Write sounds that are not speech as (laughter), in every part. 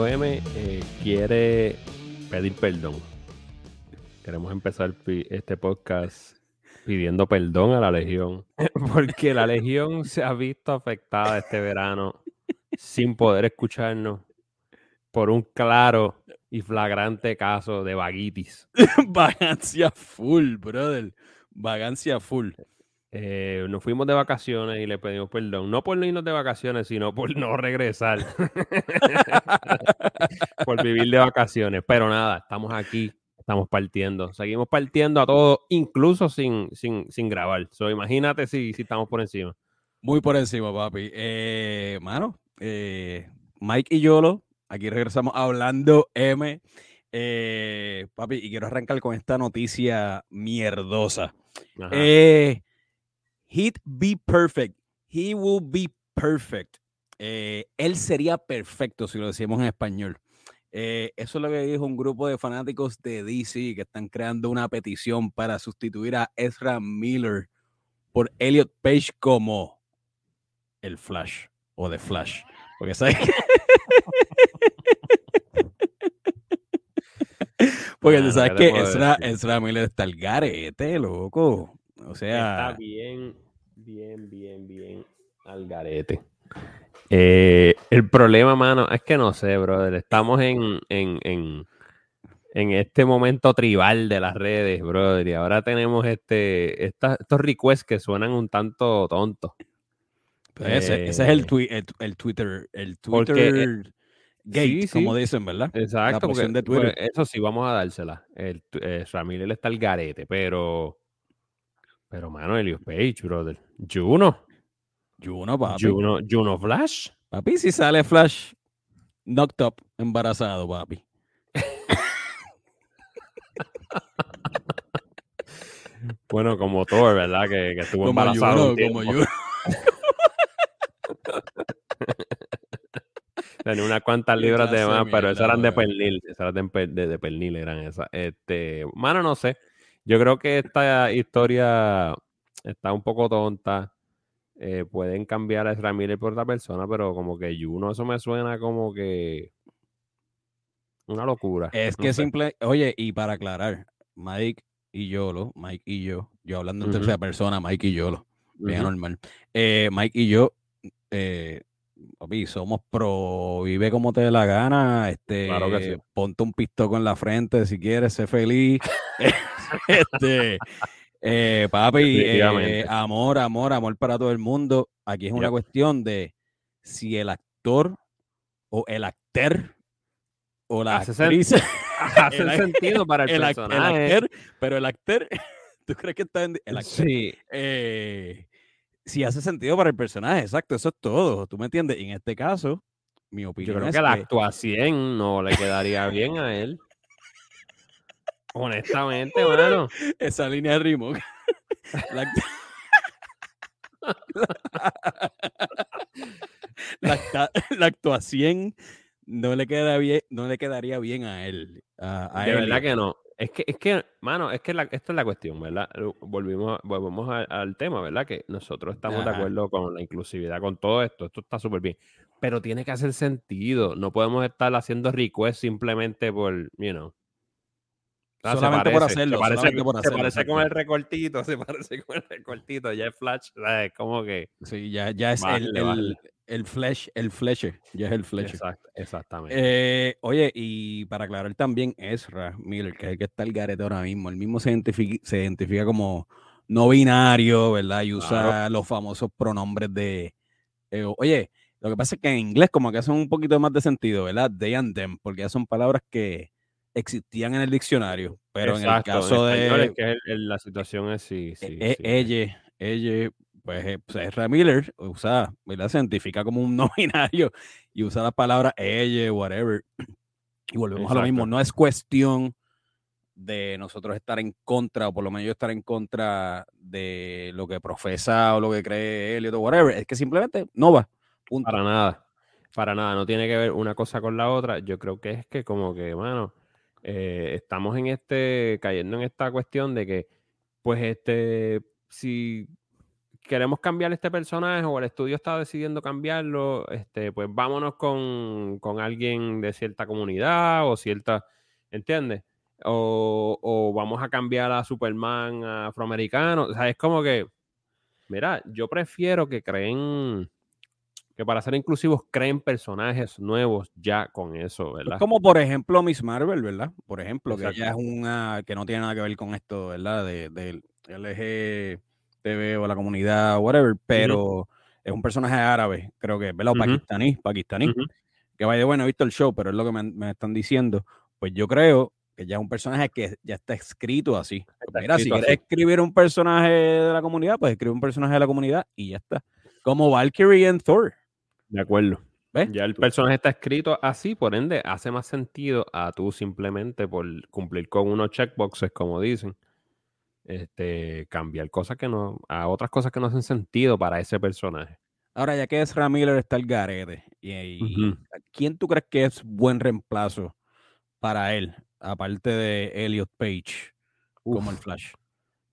Fernando M eh, quiere pedir perdón. Queremos empezar este podcast pidiendo perdón a la Legión, (laughs) porque la Legión se ha visto afectada este verano sin poder escucharnos por un claro y flagrante caso de vaguitis. (laughs) Vagancia full, brother. Vagancia full. Eh, nos fuimos de vacaciones y le pedimos perdón. No por no irnos de vacaciones, sino por no regresar. (laughs) por vivir de vacaciones. Pero nada, estamos aquí, estamos partiendo. Seguimos partiendo a todo, incluso sin, sin, sin grabar. So, imagínate si, si estamos por encima. Muy por encima, papi. Eh, mano, eh, Mike y Yolo, aquí regresamos hablando M. Papi, y quiero arrancar con esta noticia mierdosa. Eh, He'd be perfect. He will be perfect. Eh, él sería perfecto si lo decimos en español. Eh, eso es lo que dijo un grupo de fanáticos de DC que están creando una petición para sustituir a Ezra Miller por Elliot Page como el Flash o The Flash. Porque sabes (laughs) Porque tú sabes que Ezra, Ezra Miller está el garete, loco. O sea. Está bien, bien, bien, bien al garete. Eh, el problema, mano, es que no sé, brother. Estamos en, en, este momento tribal de las redes, brother. Y ahora tenemos este, estos requests que suenan un tanto tontos. Pues ese, es el, eh, el, Twitter, el Twitter eh, gate, como dicen, ¿verdad? Exacto, de Twitter. Pues, eso sí, vamos a dársela. El, Ramírez está al garete, pero pero, mano, Helios Page, brother. Juno. Juno, papi. Juno, Juno Flash. Papi, si sale Flash knocked up, embarazado, papi. bueno, como Thor, ¿verdad? Que, que estuvo embarazado. como yo. (laughs) Tenía unas cuantas libras de más, pero esas eran de pernil. Esas eran de, de pernil, eran esas. Este, mano, no sé. Yo creo que esta historia está un poco tonta. Eh, pueden cambiar a Ezra por otra persona, pero como que Juno, eso me suena como que una locura. Es que simple, oye, y para aclarar, Mike y Yolo, Mike y yo, yo hablando en tercera persona, Mike y Yolo, bien normal. Eh, Mike y yo, eh, somos pro, vive como te dé la gana, este, ponte un pistoco en la frente si quieres, sé feliz. (laughs) este, eh, papi, eh, amor, amor, amor para todo el mundo. Aquí es una cuestión de si el actor o el actor o la hace actriz (laughs) hace sentido para el, personaje. pero el actor, (laughs) ¿tú crees que está en el actor? Sí. Eh, si hace sentido para el personaje, exacto, eso es todo. ¿Tú me entiendes? Y en este caso, mi opinión Yo creo es que la actuación no le quedaría bien a él. Honestamente, bueno. Esa línea de ritmo. (laughs) (laughs) La, actuación no le queda bien, no le quedaría bien a él. de verdad que no. Es que, es que, mano, es que la, esta es la cuestión, ¿verdad? Volvimos, volvemos al, tema, ¿verdad? Que nosotros estamos de acuerdo con la inclusividad, con todo esto. Esto está súper bien. Pero tiene que hacer sentido. No podemos estar haciendo requests simplemente por, you know. Ah, solamente por hacerlo. Se parece, por hacerlo, se parece con el recortito, (laughs) se parece con el recortito. Ya es Flash, es como que. Sí, ya, ya es el, el, el, flash, el flasher. Ya es el flasher. Exacto, exactamente. Eh, oye, y para aclarar también, Ezra Miller, que es el que está el garete ahora mismo, el mismo se identifica, se identifica como no binario, ¿verdad? Y usa los famosos pronombres de. Eh, oye, lo que pasa es que en inglés, como que hacen un poquito más de sentido, ¿verdad? They and them, porque ya son palabras que existían en el diccionario, pero en el caso de... que la situación es sí, sí, e, ella, ella, pues, eh, pues es Miller usa, ¿verdad? Se identifica como un (laughs) no binario y usa la palabra ella, whatever. Y volvemos a lo mismo, no es cuestión de nosotros estar en contra, o por lo menos yo estar en contra de lo que profesa o lo que cree Elliot o whatever, es que simplemente no va. Para nada, para nada, no tiene que ver una cosa con la otra. Yo creo que es que como que, mano, eh, estamos en este, cayendo en esta cuestión de que, pues, este, si queremos cambiar este personaje o el estudio está decidiendo cambiarlo, este, pues vámonos con, con alguien de cierta comunidad o cierta, ¿entiendes? O, o, vamos a cambiar a Superman afroamericano. O sea, es como que, mira, yo prefiero que creen, que para ser inclusivos creen personajes nuevos ya con eso, ¿verdad? Como por ejemplo Miss Marvel, ¿verdad? Por ejemplo, que ella es una que no tiene nada que ver con esto, ¿verdad? De, del LGTB o la comunidad, whatever, pero es un personaje árabe, creo que, ¿verdad? O pakistaní, pakistaní. Que vaya, bueno, he visto el show, pero es lo que me, me están diciendo. Pues yo creo que ya es un personaje que ya está escrito así. Pues mira, si quieres escribir un personaje de la comunidad, pues escribe un personaje de la comunidad y ya está. Como Valkyrie en Thor. De acuerdo. ¿Ves? Ya el personaje está escrito así, por ende, hace más sentido a tú simplemente por cumplir con unos checkboxes, como dicen, este, cambiar cosas que no, a otras cosas que no hacen sentido para ese personaje. Ahora, ya que es Miller está el garete, y, ¿quién tú crees que es buen reemplazo para él? aparte de Elliot Page como el Flash.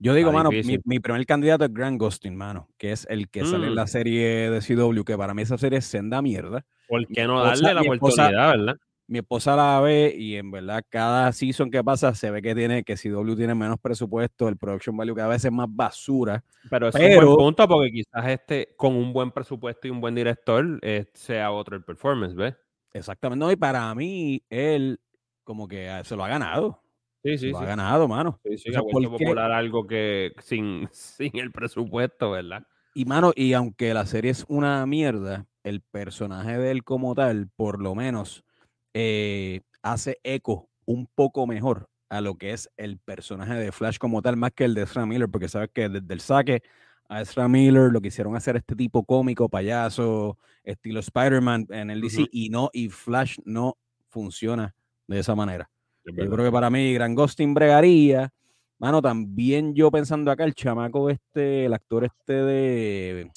Yo digo, mano, mi, primer candidato es Grant Gustin, mano, que es el que sale en la mm. serie de CW, que para mí esa serie es senda mierda. ¿Por qué no darle la oportunidad, verdad? Mi esposa la ve y en verdad cada season que pasa se ve que tiene que CW tiene menos presupuesto, el production value cada vez es más basura. Pero es un buen punto porque quizás este con un buen presupuesto y un buen director eh, sea otro el performance, ¿ves? Exactamente. No, y para mí él como que ah, se lo ha ganado. Sí, sí, lo ha ganado, mano. Sí, sí, ha popular algo que (laughs) sin, sin el presupuesto, ¿verdad? Y, mano, y aunque la serie es una mierda, el personaje de él como tal, por lo menos, eh, hace eco un poco mejor a lo que es el personaje de Flash como tal, más que el de Ezra Miller, porque sabes que desde el saque a Ezra Miller lo quisieron hacer este tipo cómico, payaso, estilo Spider-Man en el DC, y no, y Flash no funciona de esa manera. Yo creo que para mí Gran Ghosting bregaría. Mano, también yo pensando acá, el chamaco este, el actor este de,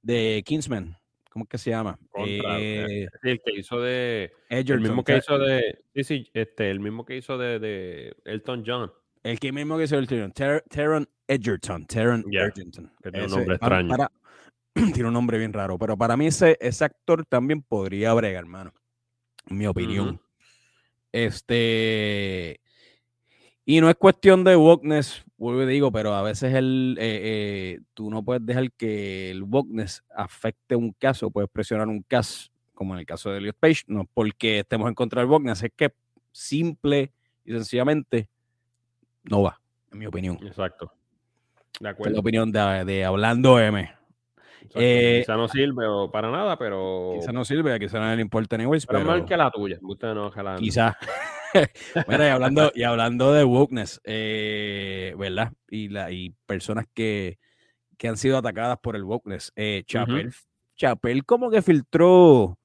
de Kingsman, ¿cómo es que se llama? Eh, el que hizo de. el mismo que hizo de. Sí, sí, este, el mismo que hizo de, de Elton John. El que mismo que hizo Elton John. Taron Edgerton. Taron Edgerton. Que tiene un nombre extraño. (clears throat) tiene un nombre bien raro, pero para mí ese, ese actor también podría bregar, hermano. En mi opinión. Este. Y no es cuestión de wokeness, vuelvo y digo, pero a veces el, eh, eh, tú no puedes dejar que el wokeness afecte un caso, puedes presionar un caso, como en el caso de Elliot Page, no porque estemos en contra del wokeness, es que simple y sencillamente no va, en mi opinión. Exacto. De acuerdo. Es la opinión de, Hablando M. Eh, quizá no sirve para nada, pero. Quizá no sirve, quizá no le importa anyways. Pero, pero mal que la tuya. Usted no, Quizá. (laughs) Mira, y hablando, y hablando de wokeness, eh, ¿verdad? Y, la, y personas que, que han sido atacadas por el wokeness. Eh, Chapel, Chapel como que filtró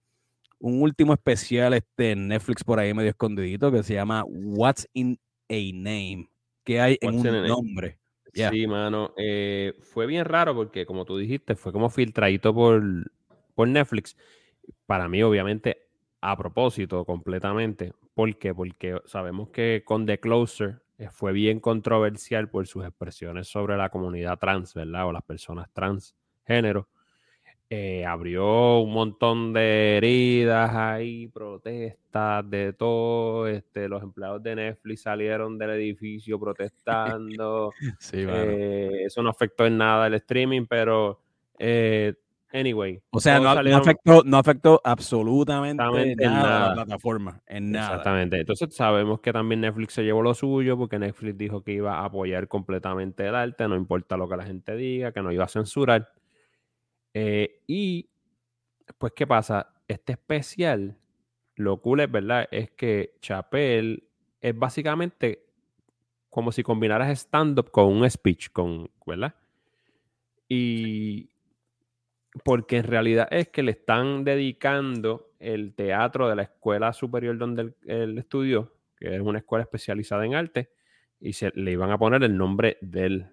un último especial este, en Netflix por ahí medio escondidito que se llama What's in a Name. ¿Qué hay en un nombre? Sí, mano. Eh, fue bien raro porque, como tú dijiste, fue como filtradito por, por Netflix. Para mí, obviamente, a propósito, completamente. ¿Por qué? Porque sabemos que con The Closer eh, fue bien controversial por sus expresiones sobre la comunidad trans, ¿verdad? O las personas transgénero. Eh, abrió un montón de heridas ahí, protestas de todo. Este, los empleados de Netflix salieron del edificio protestando. (laughs) Eh, eso no afectó en nada el streaming, pero eh, anyway. O sea, no, afectó, no afectó absolutamente nada, a la plataforma, en nada. Exactamente. Entonces sabemos que también Netflix se llevó lo suyo porque Netflix dijo que iba a apoyar completamente el arte, no importa lo que la gente diga, que no iba a censurar. Eh, y, pues, ¿qué pasa? Este especial, lo cool es, ¿verdad? Es que Chapel es básicamente como si combinaras stand-up con un speech, con, ¿verdad? Y porque en realidad es que le están dedicando el teatro de la escuela superior donde él, estudió, que es una escuela especializada en arte, y se, le iban a poner el nombre del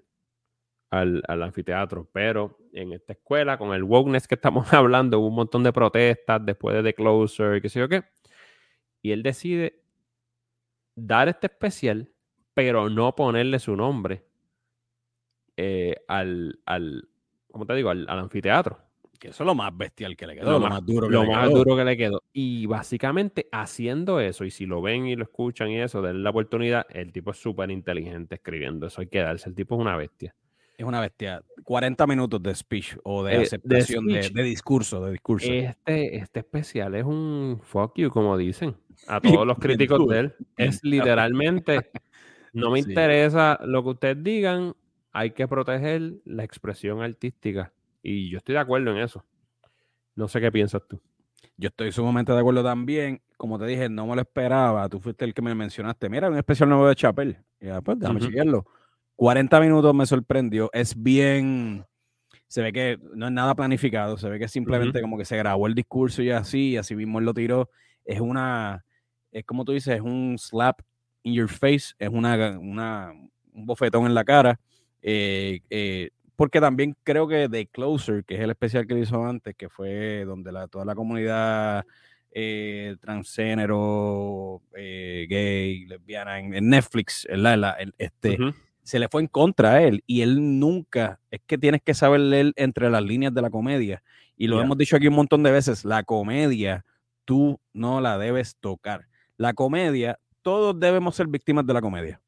al, anfiteatro. Pero en esta escuela, con el wokeness que estamos (laughs) hablando, hubo un montón de protestas después de The Closer y qué sé yo qué. Y él decide dar este especial, pero no ponerle su nombre eh, al, como te digo, al, anfiteatro. Que eso es lo más bestial que le quedó, lo, más, duro que lo le más quedó. duro que le quedó. Y básicamente haciendo eso, y si lo ven y lo escuchan y eso, denle la oportunidad, el tipo es súper inteligente escribiendo eso, hay que darse, el tipo es una bestia. Es una bestia. 40 minutos de speech o de eh, aceptación de, de, discurso, de discurso. Este, este especial es un fuck you, como dicen a (laughs) todos los críticos de él. Es literalmente, (laughs) no me interesa lo que ustedes digan, hay que proteger la expresión artística. Y yo estoy de acuerdo en eso. No sé qué piensas tú. Yo estoy sumamente de acuerdo también. Como te dije, no me lo esperaba. Tú fuiste el que me mencionaste. Mira, un especial nuevo de Chapel. Y después, déjame chequearlo. 40 minutos me sorprendió. Es bien. Se ve que no es nada planificado. Se ve que simplemente como que se grabó el discurso y así, y así mismo él lo tiró. Es una. Es como tú dices, es un slap in your face. Es una, una un bofetón en la cara. Eh, eh, porque también creo que The Closer, que es el especial que hizo antes, que fue donde la, toda la comunidad eh, transgénero, gay, lesbiana, en, Netflix, este, se le fue en contra a él y él nunca, es que tienes que saber leer entre las líneas de la comedia. Y lo hemos dicho aquí un montón de veces, la comedia tú no la debes tocar. La comedia, todos debemos ser víctimas de la comedia.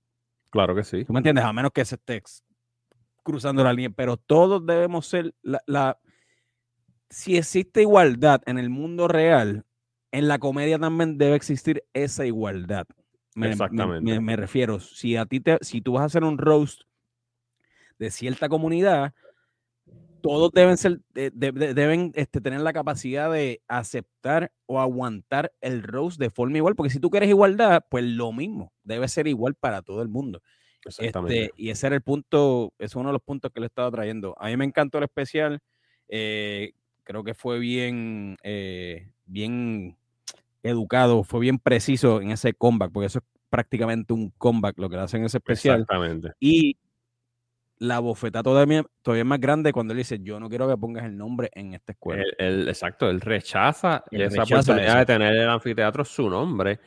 Claro que sí. ¿Tú me entiendes? A menos que ese esté cruzando la línea, pero todos debemos ser la, si existe igualdad en el mundo real, en la comedia también debe existir esa igualdad. Me, Exactamente. Me, refiero, si a ti te, si tú vas a hacer un roast de cierta comunidad, todos deben ser, deben este, tener la capacidad de aceptar o aguantar el roast de forma igual, porque si tú quieres igualdad, pues lo mismo, debe ser igual para todo el mundo. Este, y ese era el punto, es uno de los puntos que le estaba trayendo. A mí me encantó el especial. Eh, creo que fue bien, eh, bien educado, fue bien preciso en ese comeback, porque eso es prácticamente un comeback lo que le hacen en ese especial. Exactamente. Y la bofeta todavía, todavía es más grande cuando él dice, yo no quiero que pongas el nombre en esta escuela. El, exacto, él rechaza esa oportunidad de tener el anfiteatro su nombre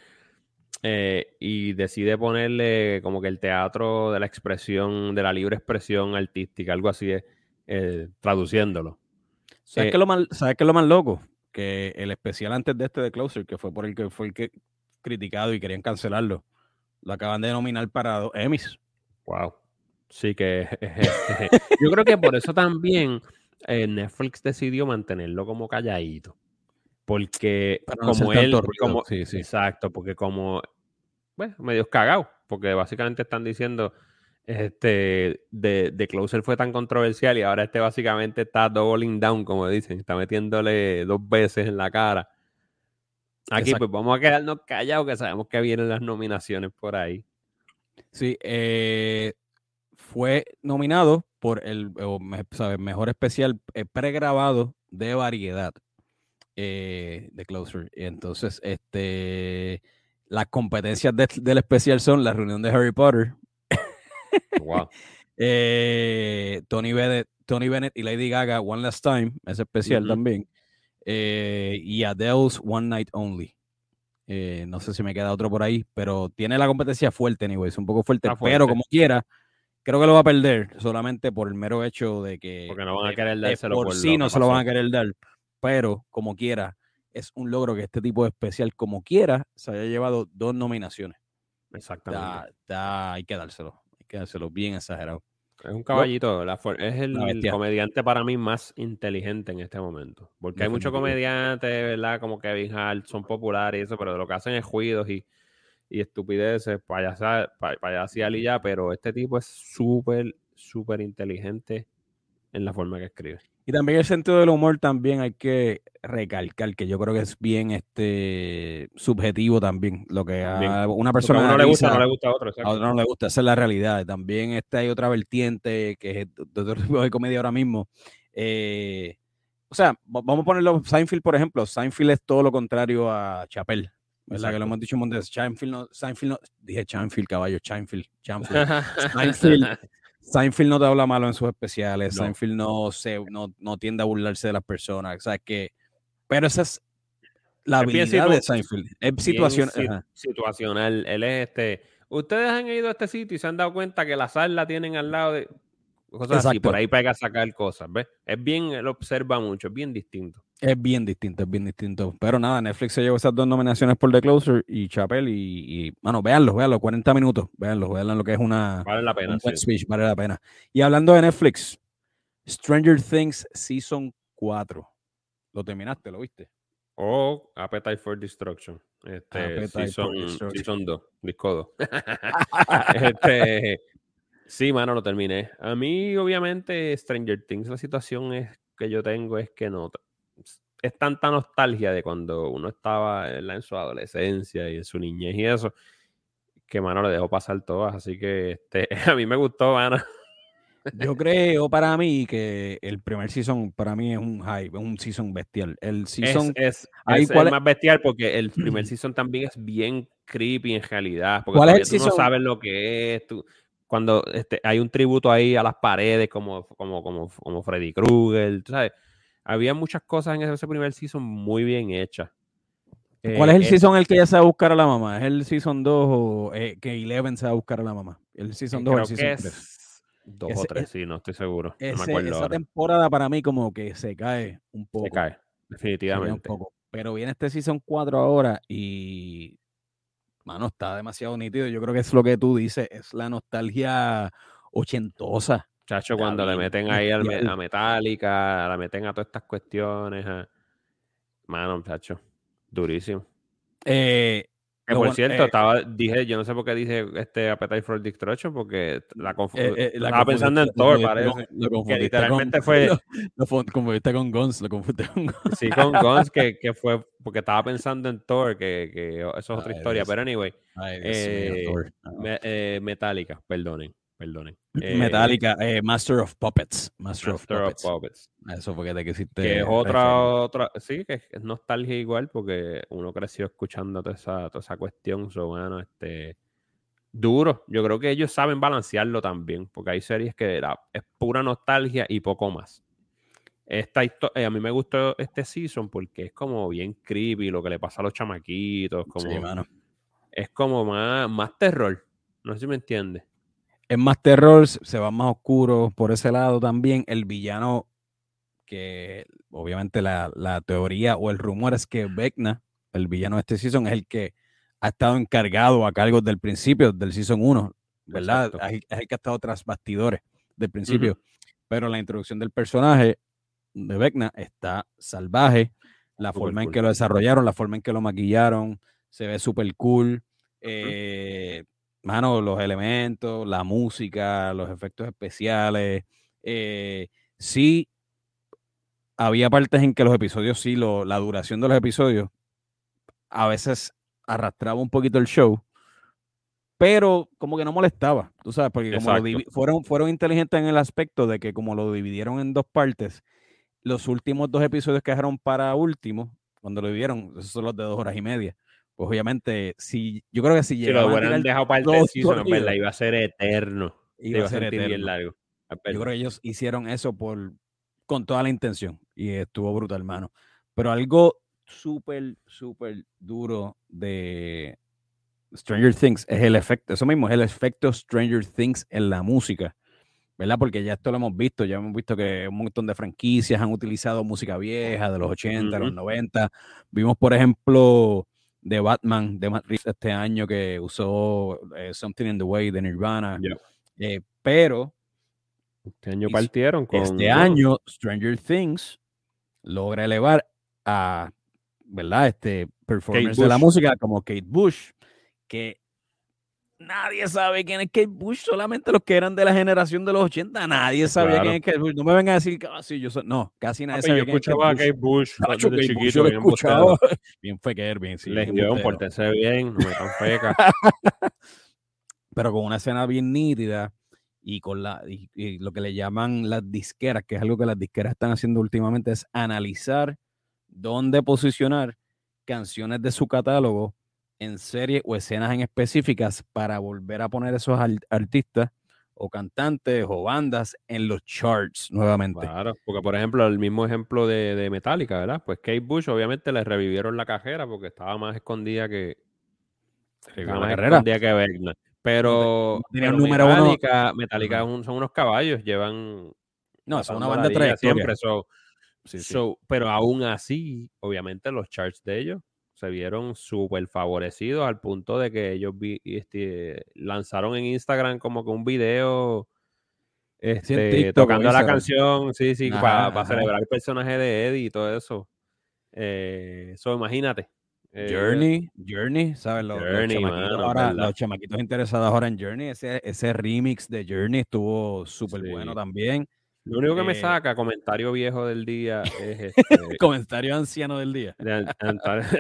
eh, y decide ponerle como que el teatro de la expresión, de la libre expresión artística, algo así, eh, traduciéndolo. ¿Sabes, qué es lo más, ¿Sabes qué es lo más loco? Que el especial antes de este de Closer, que fue por el que fue el que criticado y querían cancelarlo, lo acaban de nominar para dos Emmys. Wow. Sí que (laughs) yo creo que por eso también eh, Netflix decidió mantenerlo como calladito. Porque como él, como, exacto, porque como, bueno, medio cagado, porque básicamente están diciendo, este, de, de, Closer fue tan controversial y ahora este básicamente está doubling down, como dicen, está metiéndole dos veces en la cara. Aquí pues vamos a quedarnos callados que sabemos que vienen las nominaciones por ahí. Sí, eh, fue nominado por el mejor especial eh, pregrabado de variedad eh, de Closer. Y entonces, este, las competencias del especial son la reunión de Harry Potter. Wow. (laughs) Eh, Tony, Bennett, Tony Bennett y Lady Gaga One Last Time, es especial también. Eh, y Adele's One Night Only. no sé si me queda otro por ahí, pero tiene la competencia fuerte, es un poco fuerte, pero como quiera, creo que lo va a perder solamente por el mero hecho de que porque no van a querer dárselo por, por sí no se lo van a querer dar pero como quiera, es un logro que este tipo de especial, como quiera, se haya llevado dos nominaciones. Exactamente. que dárselo, hay que dárselo bien exagerado. Es un caballito, es el, comediante para mí más inteligente en este momento. Porque hay muchos comediantes, ¿verdad? Como Kevin Hart, son populares y eso, pero lo que hacen es juidos y, y estupideces, payasas, payasas y ya, pero este tipo es súper, súper inteligente en la forma que escribe. Y también el sentido del humor también hay que recalcar que yo creo que es bien este subjetivo también. Lo que a una persona a uno le gusta, no le gusta a otro. A otro no le gusta, esa es la realidad. También este, hay otra vertiente que es de otro tipo de comedia ahora mismo. Eh, o sea, vamos a ponerlo, Seinfeld, por ejemplo. Seinfeld es todo lo contrario a Chappelle. ¿Verdad? Que lo hemos dicho un montón de Seinfeld no, Seinfeld no, dije Seinfeld, caballo, Seinfeld, Seinfeld. (laughs) Seinfeld Seinfeld no te habla malo en sus especiales. Seinfeld no, se, no, no, tiende a burlarse de las personas. O sea, que, pero esa es la habilidad de Seinfeld. Es situacional. Él es este. Ustedes han ido a este sitio y se han dado cuenta que la sala la tienen al lado de. cosas así, por ahí pega a sacar cosas, ¿ves? Es bien, él observa mucho, es bien distinto. Es bien distinto, es bien distinto. Pero nada, Netflix se llevó esas dos nominaciones por The Closer y Chapel y, y bueno, véanlo, véanlo, 40 minutos, véanlo, véanlo lo que es una... Vale la pena, un speech, vale la pena. Y hablando de Netflix, Stranger Things Season 4. ¿Lo terminaste? ¿Lo viste? O Appetite for Destruction. Este, season, 2, disco 2. este, sí, mano, lo terminé. A mí, obviamente, Stranger Things, la situación es que yo tengo es que no. Es tanta nostalgia de cuando uno estaba en su adolescencia y en su niñez y eso, que, mano, le dejo pasar todas. Así que este, (laughs) a mí me gustó, mano. Yo creo para mí que el primer season para mí es un hype, es un season bestial. El season es, es, más bestial porque el (clears throat) primer season también es bien creepy en realidad. Porque ¿Cuál tú no sabes lo que es. cuando este, hay un tributo ahí a las paredes como, como, como, como Freddy Krueger, ¿sabes? Había muchas cosas en ese primer season muy bien hechas. ¿Cuál es el eh, season el que ella se va a buscar a la mamá? ¿Es el season 2 o eh, que Eleven se va a buscar a la mamá? El season 2 o el season 3? Dos o tres, sí, no estoy seguro. esa temporada para mí como que se cae un poco. Se cae, definitivamente. Pero viene este Season 4 ahora y, mano, está demasiado nítido. Yo creo que es lo que tú dices, es la nostalgia ochentosa. Chacho, cuando le meten ahí a Metallica, la meten a todas estas cuestiones. Mano, chacho, durísimo. Eh, que por cierto, eh, estaba, dije, yo no sé por qué dije este Appetite for Destruction, porque la, eh, eh, estaba pensando en Thor, parece. que literalmente (laughs) fue. Lo, confundiste con Guns, lo confundiste con Guns. Sí, con Guns, que, que, fue porque estaba pensando en Thor, que, que eso es otra historia. Pero anyway, Metallica, perdonen perdonen. Eh, Metallica, eh, Master of Puppets. Master, of, Puppets. Eso fue que te quisiste. Que es otra, otra, sí, que es nostalgia igual, porque uno creció escuchando toda esa, toda esa cuestión, so, bueno, este, duro. Yo creo que ellos saben balancearlo también, porque hay series que es pura nostalgia y poco más. Esta eh, a mí me gustó este season porque es como bien creepy lo que le pasa a los chamaquitos, como, es como más, más terror. No sé si me entiendes es más terror, se va más oscuro por ese lado también. El villano, que obviamente la, teoría o el rumor es que Vecna, el villano de este season, es el que ha estado encargado a cargo del principio, del season 1, ¿verdad? Es el que ha estado tras bastidores del principio. Pero la introducción del personaje de Vecna está salvaje. La forma en que lo desarrollaron, la forma en que lo maquillaron, se ve súper cool. Eh, mano, los elementos, la música, los efectos especiales. Eh, sí, había partes en que los episodios, sí, lo, la duración de los episodios a veces arrastraba un poquito el show, pero como que no molestaba, tú sabes, porque como fueron, fueron inteligentes en el aspecto de que como lo dividieron en dos partes, los últimos dos episodios que dejaron para último, cuando lo dividieron, esos son los de dos horas y media, pues obviamente, si yo creo que si si lo hubieran dejado para el season, la iba a ser eterno. Iba, a ser Bien largo. Yo creo que ellos hicieron eso por con toda la intención y estuvo brutal, hermano. Pero algo súper, súper duro de Stranger Things es el efecto, eso mismo, es el efecto Stranger Things en la música, ¿verdad? Porque ya esto lo hemos visto, ya hemos visto que un montón de franquicias han utilizado música vieja de los 80, los 90. Vimos, por ejemplo, de Batman de Matt Reeves este año que usó eh, Something in the Way de Nirvana. Eh, pero este año partieron con este año Stranger Things logra elevar a verdad este performance de la música como Kate Bush que Nadie sabe quién es Kate Bush, solamente los que eran de la generación de los 80. Nadie sabía quién es Kate Bush. No me vengan a decir que ah, yo soy. No, casi nadie sabía. Yo escuchaba a Kate Bush Kate chiquito. Bush, bien escuchaba. (laughs) Bien fequer, bien. Sí, Legión, pórtense bien, no me tan feca. (laughs) Pero con una escena bien nítida y con la y lo que le llaman las disqueras, que es algo que las disqueras están haciendo últimamente, es analizar dónde posicionar canciones de su catálogo en series o escenas en específicas para volver a poner esos artistas o cantantes o bandas en los charts nuevamente. Claro, porque por ejemplo, el mismo ejemplo de, de Metallica, ¿verdad? Pues Kate Bush obviamente le revivieron la cajera porque estaba más escondida que, estaba más escondida que Wagner. Pero, tenía un número Metallica, Metallica son unos caballos, llevan. No, son una banda de siempre. Pero aún así, obviamente, los charts de ellos se vieron súper favorecidos al punto de que ellos este, lanzaron en Instagram como que un video este, tocando la canción, sí, sí, para celebrar el personaje de Eddie y todo eso. Eso, eh, imagínate. Eh, Journey, Journey, ¿sabes? Los, chamaquitos ahora, los, chamaquitos interesados ahora en Journey, ese, ese remix de Journey estuvo súper bueno también. Lo único que me eh, saca, comentario viejo del día, es (laughs) este. comentario anciano del día. (laughs)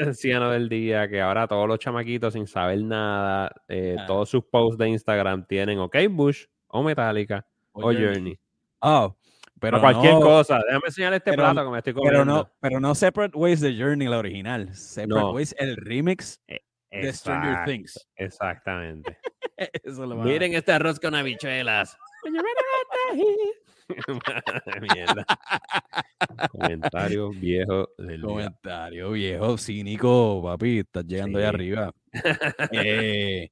anciano del día, que ahora todos los chamaquitos sin saber nada, ah. todos sus posts de Instagram tienen OK Bush o Metallica o, Journey. Oh, pero cualquier cosa. Déjame enseñar este plato que me estoy comiendo. Pero no, pero no Separate Ways the Journey, la original. Separate Ways, el remix e, de Stranger Things. Exactamente. (laughs) Miren este arroz con habichuelas. (laughs) Mierda. Comentario viejo del Comentario viejo, cínico, papi. Estás llegando ahí arriba. (laughs) eh,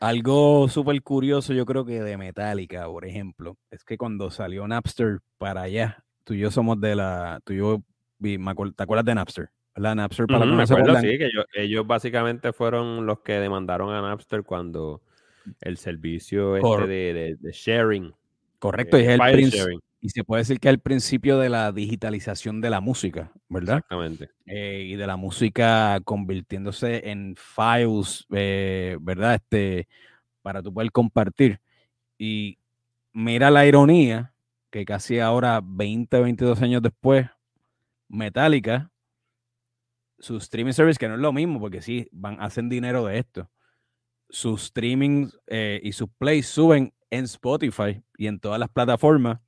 algo súper curioso, yo creo que de Metallica, por ejemplo, es que cuando salió Napster para allá, tú y yo somos de la. Tú y yo, ¿te acuerdas de Napster? La Napster para uh -huh, sí, que ellos, básicamente fueron los que demandaron a Napster cuando el servicio este de, de, sharing. Correcto, y es el sharing. Y se puede decir que es el principio de la digitalización de la música, ¿verdad? Exactamente. Eh, y de la música convirtiéndose en files, eh, ¿verdad? Este, para tú poder compartir. Y mira la ironía que casi ahora, 20, 22 años después, Metallica, su streaming service, que no es lo mismo, porque sí, van, hacen dinero de esto. Sus streaming eh, y sus plays suben en Spotify y en todas las plataformas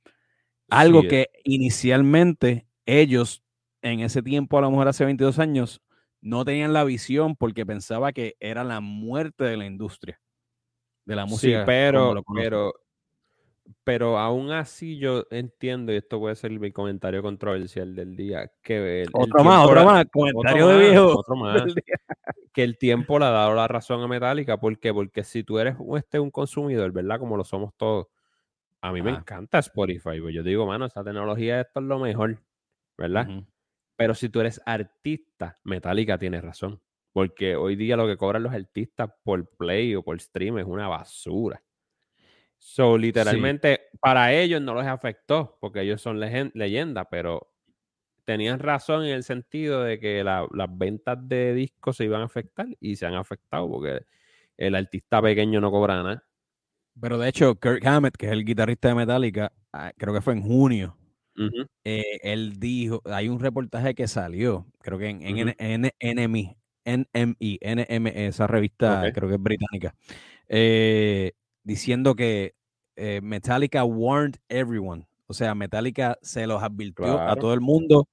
algo que inicialmente ellos, en ese tiempo, a lo mejor hace 22 años, no tenían la visión porque pensaba que era la muerte de la industria de la música. Sí, pero, pero, pero aún así yo entiendo, y esto puede ser mi comentario controversial del día, que otro más, otro más, comentario de viejo. Otro más, (laughs) que el tiempo le ha dado la razón a Metallica. ¿Por qué? Porque si tú eres este, un consumidor, ¿verdad? Como lo somos todos, a mí me encanta Spotify, pues yo digo, mano, esta tecnología esto es lo mejor, ¿verdad? Pero si tú eres artista, Metallica tiene razón. Porque hoy día lo que cobran los artistas por play o por stream es una basura. So, literalmente, para ellos no les afectó, porque ellos son leyendas, pero tenían razón en el sentido de que las ventas de discos se iban a afectar y se han afectado, porque el artista pequeño no cobra nada. Pero de hecho, Kirk Hammett, que es el guitarrista de Metallica, ah, creo que fue en junio, eh, él dijo, hay un reportaje que salió, creo que en, en, NME, NME, NME, esa revista creo que es británica, eh, diciendo que eh, Metallica warned everyone, o sea, Metallica se los advirtió a todo el mundo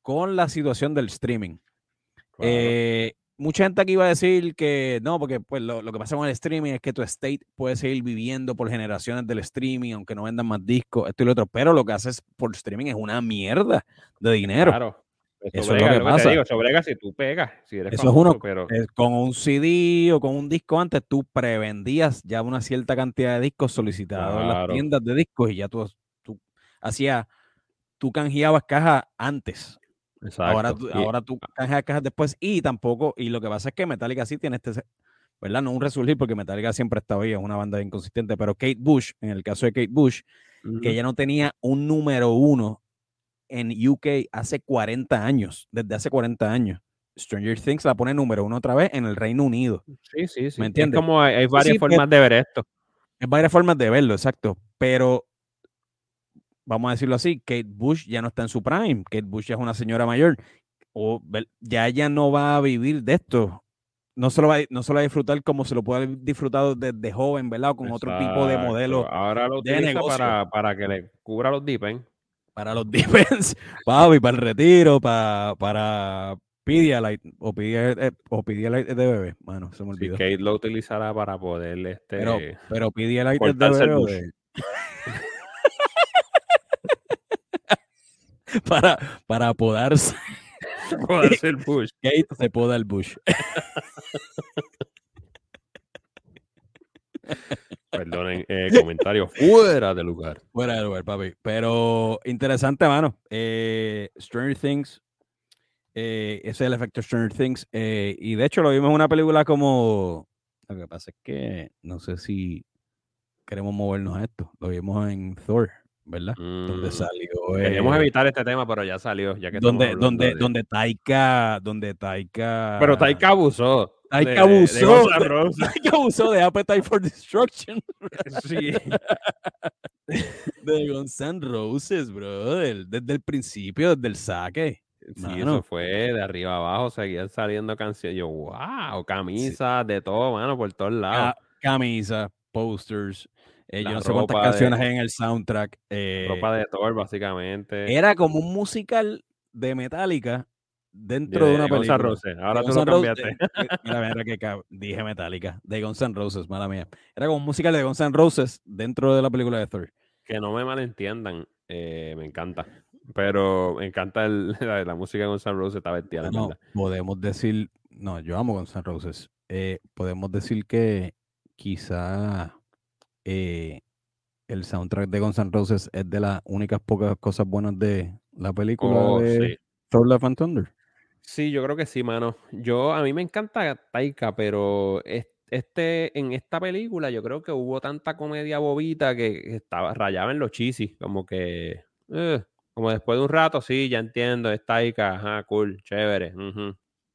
con la situación del streaming mucha gente aquí iba a decir que no, porque pues lo, que pasa con el streaming es que tu estate puede seguir viviendo por generaciones del streaming, aunque no vendan más discos, esto y lo otro, pero lo que haces por streaming es una mierda de dinero. Claro. Eso, es lo que pasa. Te digo, si tú pegas, si eres Eso es uno, pero... con un CD o con un disco antes, tú prevendías ya una cierta cantidad de discos solicitados en las tiendas de discos y ya tú, tú hacías, tú canjeabas cajas antes. Ahora, tú, ahora tú canjeas cajas después y tampoco, y lo que pasa es que Metallica sí tiene este, ¿verdad? No un resurgir porque Metallica siempre ha estado ahí, es una banda inconsistente, pero Kate Bush, en el caso de Kate Bush, que ella no tenía un número uno en UK hace 40 años, desde hace 40 años. Stranger Things la pone número uno otra vez en el Reino Unido. Sí, sí, sí. ¿Me entiendes? como hay, varias formas de ver esto. Hay varias formas de verlo, exacto. Pero vamos a decirlo así, Kate Bush ya no está en su prime, Kate Bush ya es una señora mayor, o ya ella no va a vivir de esto, no se lo va, no se va a disfrutar como se lo puede haber disfrutado desde joven, ¿verdad? con otro tipo de modelo. Ahora lo utiliza para, para, que le cubra los depends. Para los depends, (laughs) papi, para el retiro, para, para Pedialyte o Pedialyte, eh, o Pedialyte de bebé. Bueno, se me olvidó. Kate lo utilizará para poder este, pero, pero Pedialyte es de bebé. (laughs) para, para apodarse. (laughs) Podarse el Bush. Kate se poda el Bush. Perdonen, eh, comentarios fuera de lugar. Fuera de lugar, papi. Pero interesante, mano. Eh, Stranger Things. Eh, ese es el efecto Stranger Things. Eh, y de hecho lo vimos en una película como. Lo que pasa es que no sé si queremos movernos a esto. Lo vimos en Thor, ¿verdad? Donde Mm, salió. Queríamos eh, evitar este tema, pero ya salió. Ya que donde, donde, de- donde Taika. Donde Taika. Pero Taika abusó. Taika de- de- de abusó. (laughs) De-. Taika abusó de Appetite for Destruction. (laughs) Sí. De Guns N' Roses, brother. Desde el principio, desde el saque. Sí, Mano. eso fue de arriba abajo, seguían saliendo canciones. Yo, wow, camisas, de todo, mano, por todos lados. Ca- camisa, posters. Eh, yo La no sé cuántas ropa de- canciones hay en el soundtrack. eh, Ropa de Thor, básicamente. era como un musical de Metallica dentro de, una Guns N' película. Roses. Ahora De tú Guns lo cambiaste. eh, eh, Mira, mira que dije Metallica. De Guns N' Roses, mala mía. Era como un musical de Guns N' Roses dentro de la película de Thor. Que no me malentiendan, eh, me encanta. Pero me encanta el- (laughs) la, la música de Guns N' Roses, está vestida, No, podemos decir, no, yo amo Guns N' Roses. Podemos decir que quizá eh, el soundtrack de Guns N' Roses es de las únicas pocas cosas buenas de la película Oh, de sí. Thor Love and Thunder. Sí, yo creo que sí, mano. Yo, a mí me encanta Taika, pero es- este, en esta película yo creo que hubo tanta comedia bobita que estaba, rayaba en los chisis, como que, eh, como después de un rato, sí, ya entiendo, es Taika, ajá, cool, chévere,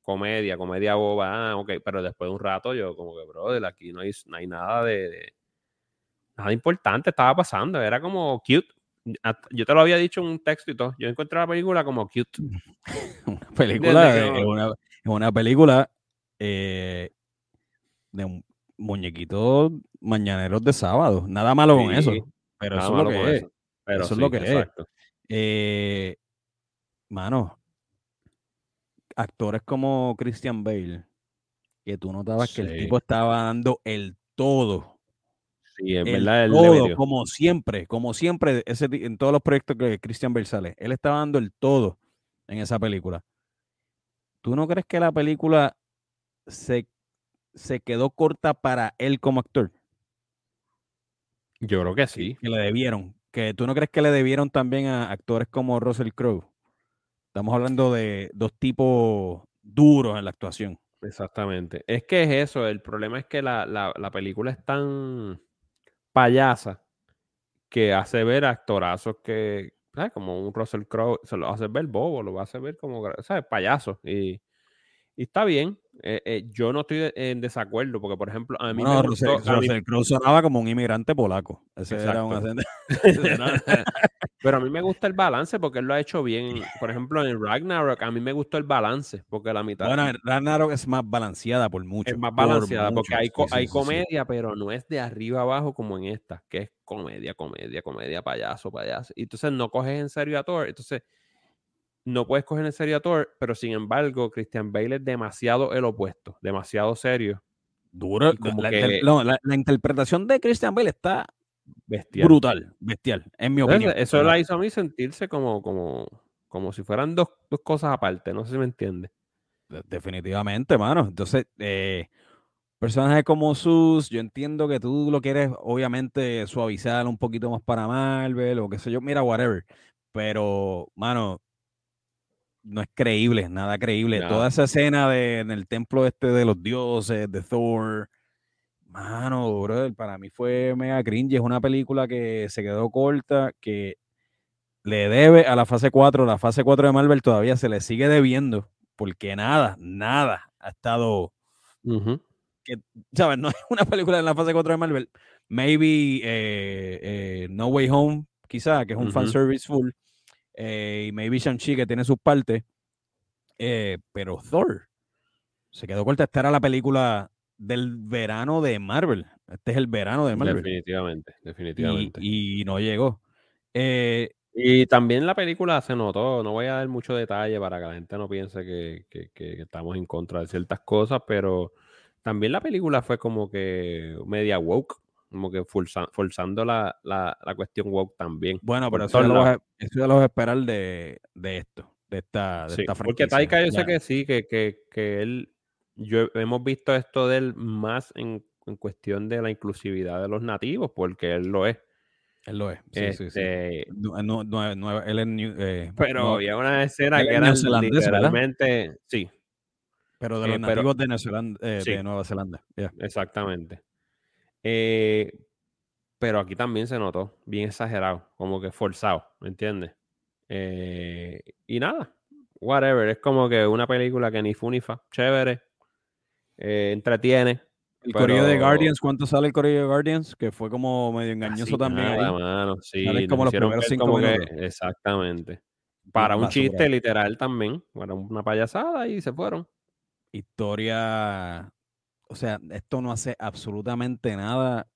Comedia, comedia boba, ah, ok, pero después de un rato yo como que, brother, aquí no hay, no hay nada de, de- nada importante estaba pasando, era como cute. Yo te lo había dicho en un texto y todo, yo encontré la película como cute. (laughs) Una película, que de- es una, película eh, de un muñequitos mañaneros de sábado. Nada malo con eso. Pero eso es lo que es. eso. Pero Eso es lo que es. Eh, mano, actores como Christian Bale, que tú notabas que el tipo estaba dando el todo. Sí, en el verdad todo, como siempre, como siempre, ese, en todos los proyectos que Christian Bale sale, él estaba dando el todo en esa película. ¿Tú no crees que la película se, se quedó corta para él como actor? Yo creo que sí. Que le debieron. Que tú no crees que le debieron también a actores como Russell Crowe. Estamos hablando de dos tipos duros en la actuación. Exactamente. Es que es eso. El problema es que la, la- la película es tan payasa que hace ver actorazos que, ¿sabes? Como un Russell Crowe, se lo hace ver bobo, lo hace ver como, ¿sabes? Payaso. Y, y está bien. Eh, eh, yo no estoy de- en desacuerdo porque, por ejemplo, a mí Bueno, me Russell, gustó... a mí- Russell Crowe sonaba como un inmigrante polaco. Ese era un. (laughs) (laughs) Pero a mí me gusta el balance porque él lo ha hecho bien. Por ejemplo, en Ragnarok a mí me gustó el balance porque la mitad bueno, Ragnarok es más balanceada por mucho. es más por balanceada porque mucho. hay, co- Sí, hay sí, sí. comedia, pero no es de arriba abajo como en esta, que es comedia, comedia, comedia, payaso, payaso. Y entonces no coges en serio a Thor. Entonces no puedes coger en serio a Thor, pero sin embargo, Christian Bale es demasiado el opuesto, demasiado serio, Duro. Como la, que- inter- no, la- la interpretación de Christian Bale está bestial. brutal, bestial, en mi Entonces, opinión. eso la hizo a mí sentirse como, como, como si fueran dos, dos cosas aparte. No sé si me entiende. De- Definitivamente, mano. Entonces, eh, personajes como Sus, yo entiendo que tú lo quieres, obviamente, suavizar un poquito más para Marvel o qué sé yo, mira, whatever. Pero, mano, no es creíble, nada creíble. Toda esa escena de, en el templo este de los dioses, de Thor, mano, brother, para mí fue mega cringe. Es una película que se quedó corta, que le debe a la fase 4. La fase 4 de Marvel todavía se le sigue debiendo, porque nada, nada ha estado. ¿sabes? No es (laughs) una película en la fase 4 de Marvel. Maybe eh, eh, No Way Home, quizá, que es un Ujú. fanservice full. Eh, y maybe Shang-Chi, que tiene sus partes. eh, pero Thor se quedó corta. Esta era la película del verano de Marvel. Este es el verano de Marvel. Definitivamente, Y, definitivamente. y no llegó. Eh, Y también la película se notó, no voy a dar mucho detalle para que la gente no piense que, que- que estamos en contra de ciertas cosas, pero también la película fue como que media woke, como que forza- forzando la, la- la cuestión woke también. bueno, pero eso lo eso ya lo vas a esperar de, de esto, de esta, de Sí, esta porque. Taika yo Ya. sé que sí, que, que, que él, yo hemos visto esto de él más en, en cuestión de la inclusividad de los nativos, porque él lo es. Él lo es. Sí, sí, sí. Este, No, no, no, no, él es new- eh, pero había una escena que era neozelandés, ¿verdad? literalmente, sí, pero de eh, los pero- nativos de, Nueva Zelanda- eh, Sí. de Nueva Zelanda. exactamente. Eh, pero aquí también se notó, bien exagerado, como que forzado, ¿me entiendes? Eh, y nada, whatever, es como que una película que ni fu ni fa, chévere, eh, entretiene. El correo de pero Guardians, ¿cuánto sale el correo de Guardians? Que fue como medio engañoso casi también nada, mano, sí, como los primeros cinco como que- exactamente. Para un chiste literal también, para una payasada y se fueron. Historia, o sea, esto no hace absolutamente nada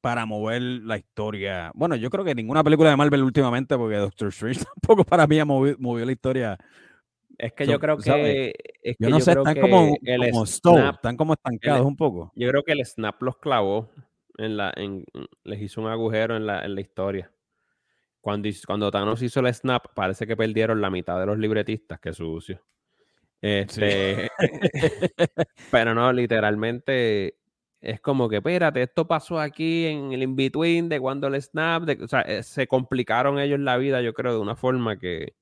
para mover la historia. Bueno, yo creo que ninguna película de Marvel últimamente, porque Doctor Strange (laughs) tampoco para mí ha movido, movió la historia. Es que So- yo creo que es que Yo no sé, creo están que como, el como stalled, snap- están como estancados un poco. Yo creo que el snap los clavó en la, en, les hizo un agujero en la, en la historia. Cuando, cuando Thanos hizo el snap, parece que perdieron la mitad de los libretistas, que sucio. Este, (laughs) (laughs) pero no, literalmente es como que, espérate, esto pasó aquí en el in-between de cuando el snap, de- o sea, eh, se complicaron ellos la vida, yo creo, de una forma que,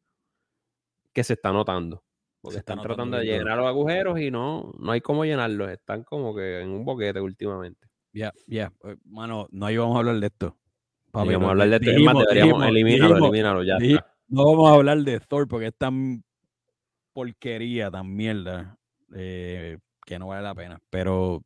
que se está notando. Porque Se están tratando de llenar los agujeros y no, no hay cómo llenarlos. Están como que en un boquete últimamente. Ya, ya, eh, mano, no íbamos a hablar de esto. Papi, Digamos, no, hablar de esto. Es dijimos, más, deberíamos dijimos, eliminarlo, dijimos, elimínalo, ya está. No vamos a hablar de Thor porque es tan porquería, tan mierda, eh, que no vale la pena. Pero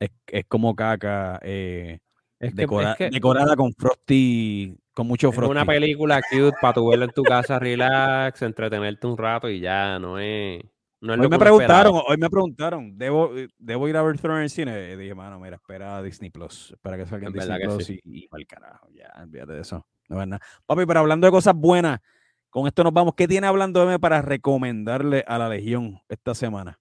es, es como caca eh, Es que, decora- es que decorada con Frosty, con mucho es Frosty. una película cute para tu verla en tu casa, relax, entretenerte un rato y ya, no es. No Hoy lo me preguntaron, hoy me preguntaron, ¿debo, ¿debo ir a ver Thor en el cine? Y dije, mano, mira, espera a Disney Plus, espera que salga en Disney Plus sí. y, para el carajo, ya, olvídate de eso. No es nada. Papi, pero hablando de cosas buenas, con esto nos vamos. ¿Qué tiene hablando M para recomendarle a la Legión esta semana?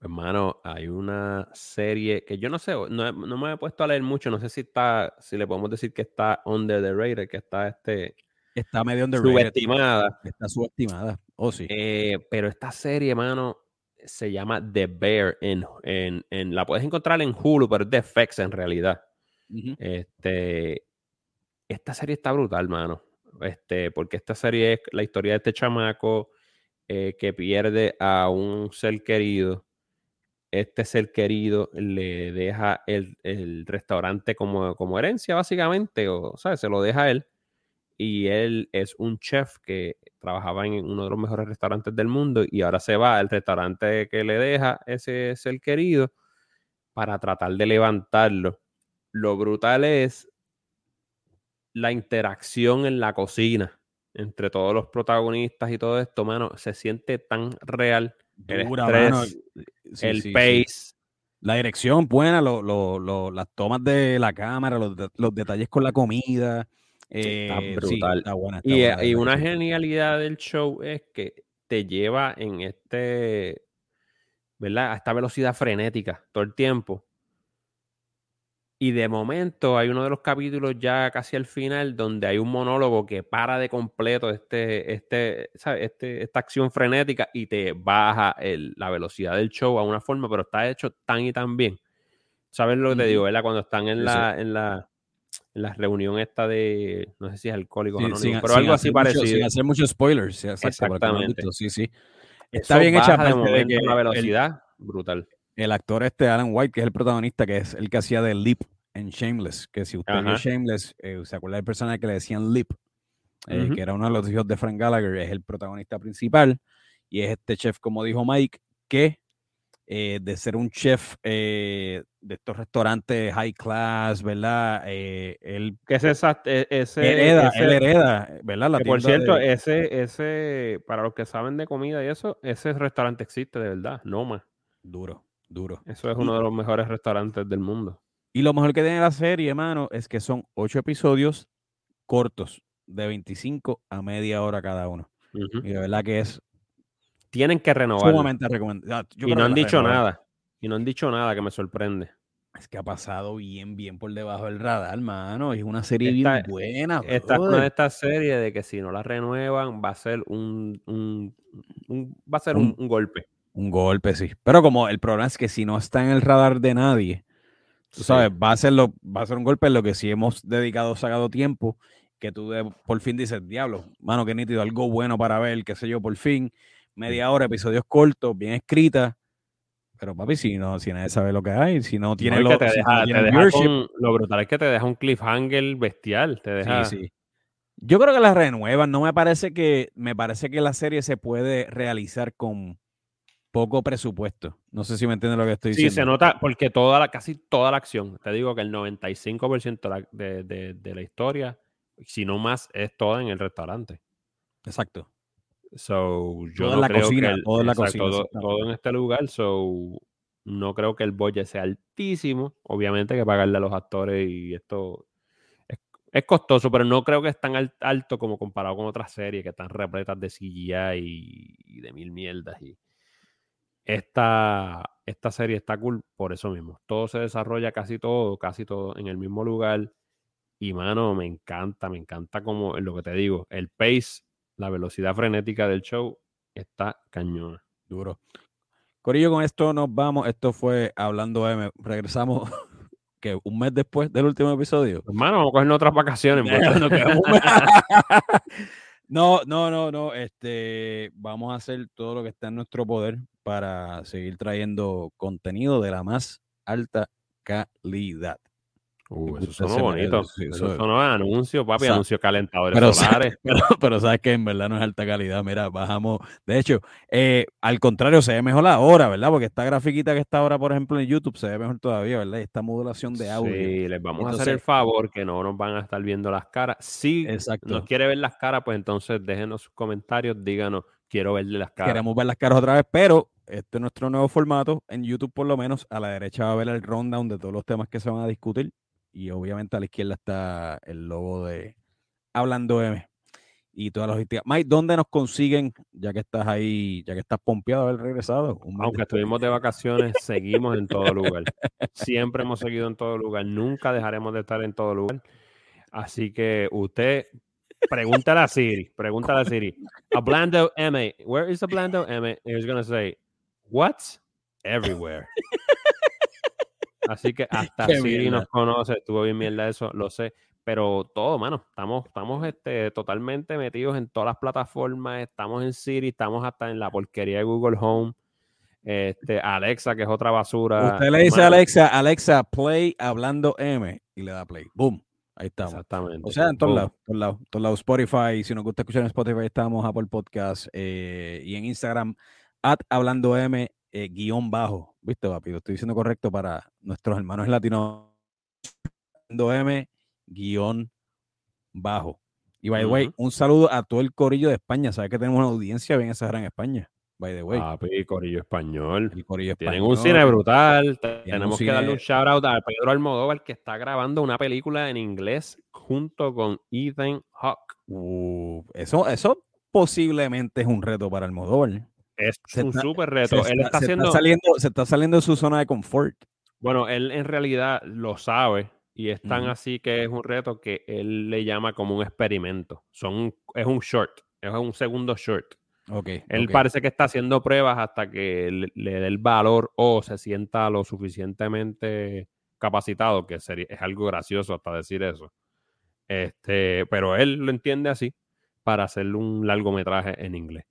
Hermano, hay una serie que yo no sé, no, no me he puesto a leer mucho, no sé si está, si le podemos decir que está under the radar, que está este, Está medio underrated. subestimada. Está subestimada. Oh, sí. Eh, pero esta serie, hermano, se llama The Bear. En, en, en- la puedes encontrar en Hulu, pero es de FX en realidad. Este, esta serie está brutal, mano. Este, porque esta serie es la historia de este chamaco eh, que pierde a un ser querido. Este ser querido le deja el, restaurante como, herencia, básicamente, o ¿sabes? se lo deja a él. Y él es un chef que trabajaba en uno de los mejores restaurantes del mundo y ahora se va al restaurante que le deja ese ser querido para tratar de levantarlo. Lo brutal es la interacción en la cocina entre todos los protagonistas y todo esto, mano, se siente tan real. El Dura, estrés, mano. Sí, el sí, sí. pace. La dirección buena, lo- lo- lo- las tomas de la cámara, los, de- los detalles con la comida. Está eh, brutal. está buena, está Y, buena, y una genialidad del show es que te lleva en este, ¿verdad? A esta velocidad frenética todo el tiempo. Y de momento hay uno de los capítulos ya casi al final donde hay un monólogo que para de completo este, este, ¿sabes? Este, esta acción frenética y te baja el- la velocidad del show a una forma, pero está hecho tan y tan bien. ¿Sabes lo que te digo, verdad? Cuando están en la, en la, en la reunión esta de, no sé si es alcohólicos Sí, anónimos, sin- pero algo así mucho- parecido. sin hacer muchos spoilers. sí, exacto, no Exactamente. Sí, sí. Eso Está bien hecha, de momento que la el- velocidad, brutal. El actor este, Alan White, que es el protagonista, que es el que hacía de Lip en Shameless, que si usted vio. Shameless, eh, se acuerda del personaje que le decían Lip, eh, que era uno de los hijos de Frank Gallagher, es el protagonista principal, y es este chef, como dijo Mike, que eh, de ser un chef de estos restaurantes high class, ¿verdad? Él Que ese, esa- e- ese, hereda, ese- él hereda, ¿verdad? La por cierto, de- ese, ese, para los que saben de comida y eso, ese restaurante existe de verdad, no más. duro, duro. Eso es uno de los mejores restaurantes del mundo. Y lo mejor que tiene la serie, hermano, es que son ocho episodios cortos, de 25 a media hora cada uno. Y de verdad que es Tienen que renovar. sumamente recomendable. Y no han dicho nada. Y no han dicho nada que me sorprende. Es que ha pasado bien, bien por debajo del radar, hermano. Es una serie Esta- bien buena. Esta es una brother. de que si no la renuevan va a ser un, un- un- va a ser un golpe. Un golpe, sí. Pero como el problema es que si no está en el radar de nadie, tú sabes, va a ser lo, va a ser un golpe en lo que sí hemos dedicado, sacado tiempo, que tú por fin dices, diablo, mano, qué nítido, algo bueno para ver, qué sé yo, por fin, media hora, episodios cortos, bien escritas. Pero papi, si no, si nadie sabe lo que hay, si no tiene lo, que te deja, lo brutal es que te deja un cliffhanger bestial, te deja. Sí, sí. Yo creo que la renuevan, no me parece que, me parece que la serie se puede realizar con poco presupuesto. No sé si me entiendes lo que estoy diciendo. Sí, se nota porque toda la, casi toda la acción, te digo que el 95% de, de, de la historia, si no más, es toda en el restaurante. Exacto. So, yo no creo que todo, en la cocina, todo, en este lugar, so no creo que el budget sea altísimo. Obviamente que pagarle a los actores y esto es, costoso, pero no creo que es tan alto como comparado con otras series que están repletas de CGI y, de mil mierdas. Y esta, esta serie está cool por eso mismo. Todo se desarrolla casi todo, casi todo en el mismo lugar. Y mano, me encanta, me encanta como lo que te digo, el pace la velocidad frenética del show está cañona. Duro. Corillo, con esto nos vamos. Esto fue Hablando M. Regresamos (laughs) que un mes después del último episodio. Hermano, vamos a coger otras vacaciones. (laughs) (laughs) no, no, no, no. Este, vamos a hacer todo lo que está en nuestro poder para seguir trayendo contenido de la más alta calidad. Uh, eso sonó bonito. eso, sonó anuncio, papi, anuncio calentadores solares. (laughs) Pero, sabes que en verdad no es alta calidad. Mira, bajamos. De hecho, eh, al contrario, se ve mejor ahora, ¿verdad? Porque esta grafiquita que está ahora, por ejemplo, en YouTube se ve mejor todavía, ¿verdad? esta modulación de audio. Sí, les vamos a hacer el favor que no nos van a estar viendo las caras. Si nos quiere ver las caras, pues entonces déjenos sus comentarios, díganos, quiero verle las caras. Queremos ver las caras otra vez, pero este es nuestro nuevo formato. En YouTube, por lo menos, a la derecha va a ver el rundown de todos los temas que se van a discutir y obviamente a la izquierda está el logo de Hablando M y todas las logística. Mike, ¿dónde nos consiguen, ya que estás ahí, ya que estás pompeado de haber regresado? Aunque estuvimos de vacaciones, seguimos en todo lugar. Siempre hemos seguido en todo lugar. Nunca dejaremos de estar en todo lugar. Así que usted pregúntale a Siri, pregúntale a Siri. Hablando M, where is Hablando M? He's going to say, what's everywhere. Así que (laughs) hasta Siri nos conoce, estuvo bien mierda eso, lo sé. Pero todo, mano, estamos, estamos este, totalmente metidos en todas las plataformas, estamos en Siri, estamos hasta en la porquería de Google Home. Este, Alexa, que es otra basura. Usted le dice a Alexa, Alexa, play hablando M y le da play. Boom. Ahí estamos. Exactamente. O sea, en todos lados, todos lados, todos lados. Spotify, si nos gusta escuchar en Spotify, estamos Apple Podcast eh, y en Instagram, at hablando M eh, guion bajo. ¿Viste, papi? Lo estoy diciendo correcto para nuestros hermanos latinos. M guion bajo. Y by the way, un saludo a todo el corillo de España. Sabes que tenemos una audiencia bien esa en España. By the way. Papi, corillo español. Tienen un cine brutal. Tenemos que darle un shout out a Pedro Almodóvar que está grabando una película en inglés junto con Ethan Hawke. Uh, eso, eso posiblemente es un reto para Almodóvar. Es un súper reto. él está, haciendo... saliendo, se está saliendo de su zona de confort. Bueno, él en realidad lo sabe y es tan así que es un reto que él le llama como un experimento. Son, es un short, es un segundo short. Okay, él parece que está haciendo pruebas hasta que le, dé el valor o se sienta lo suficientemente capacitado, que sería, es algo gracioso hasta decir eso. Este, pero él lo entiende así para hacerle un largometraje en inglés.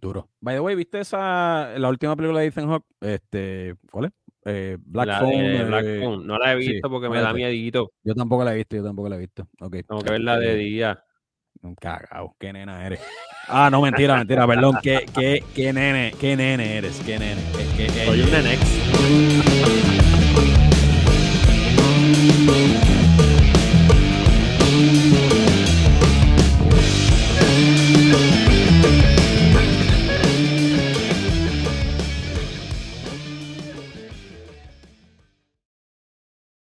Duro. By the way, ¿viste esa, la última película de Ethan Hawke? Este, ¿cuál es? Eh, Black, Phone, eh, No la he visto porque me da miedito. Yo tampoco la he visto, yo tampoco la he visto. Okay. Tengo que verla de día. Cagao, qué nena eres. Ah, no, mentira, mentira, perdón. ¿Qué, qué, qué nene, qué nene eres? ¿Qué nene? Soy un nenex.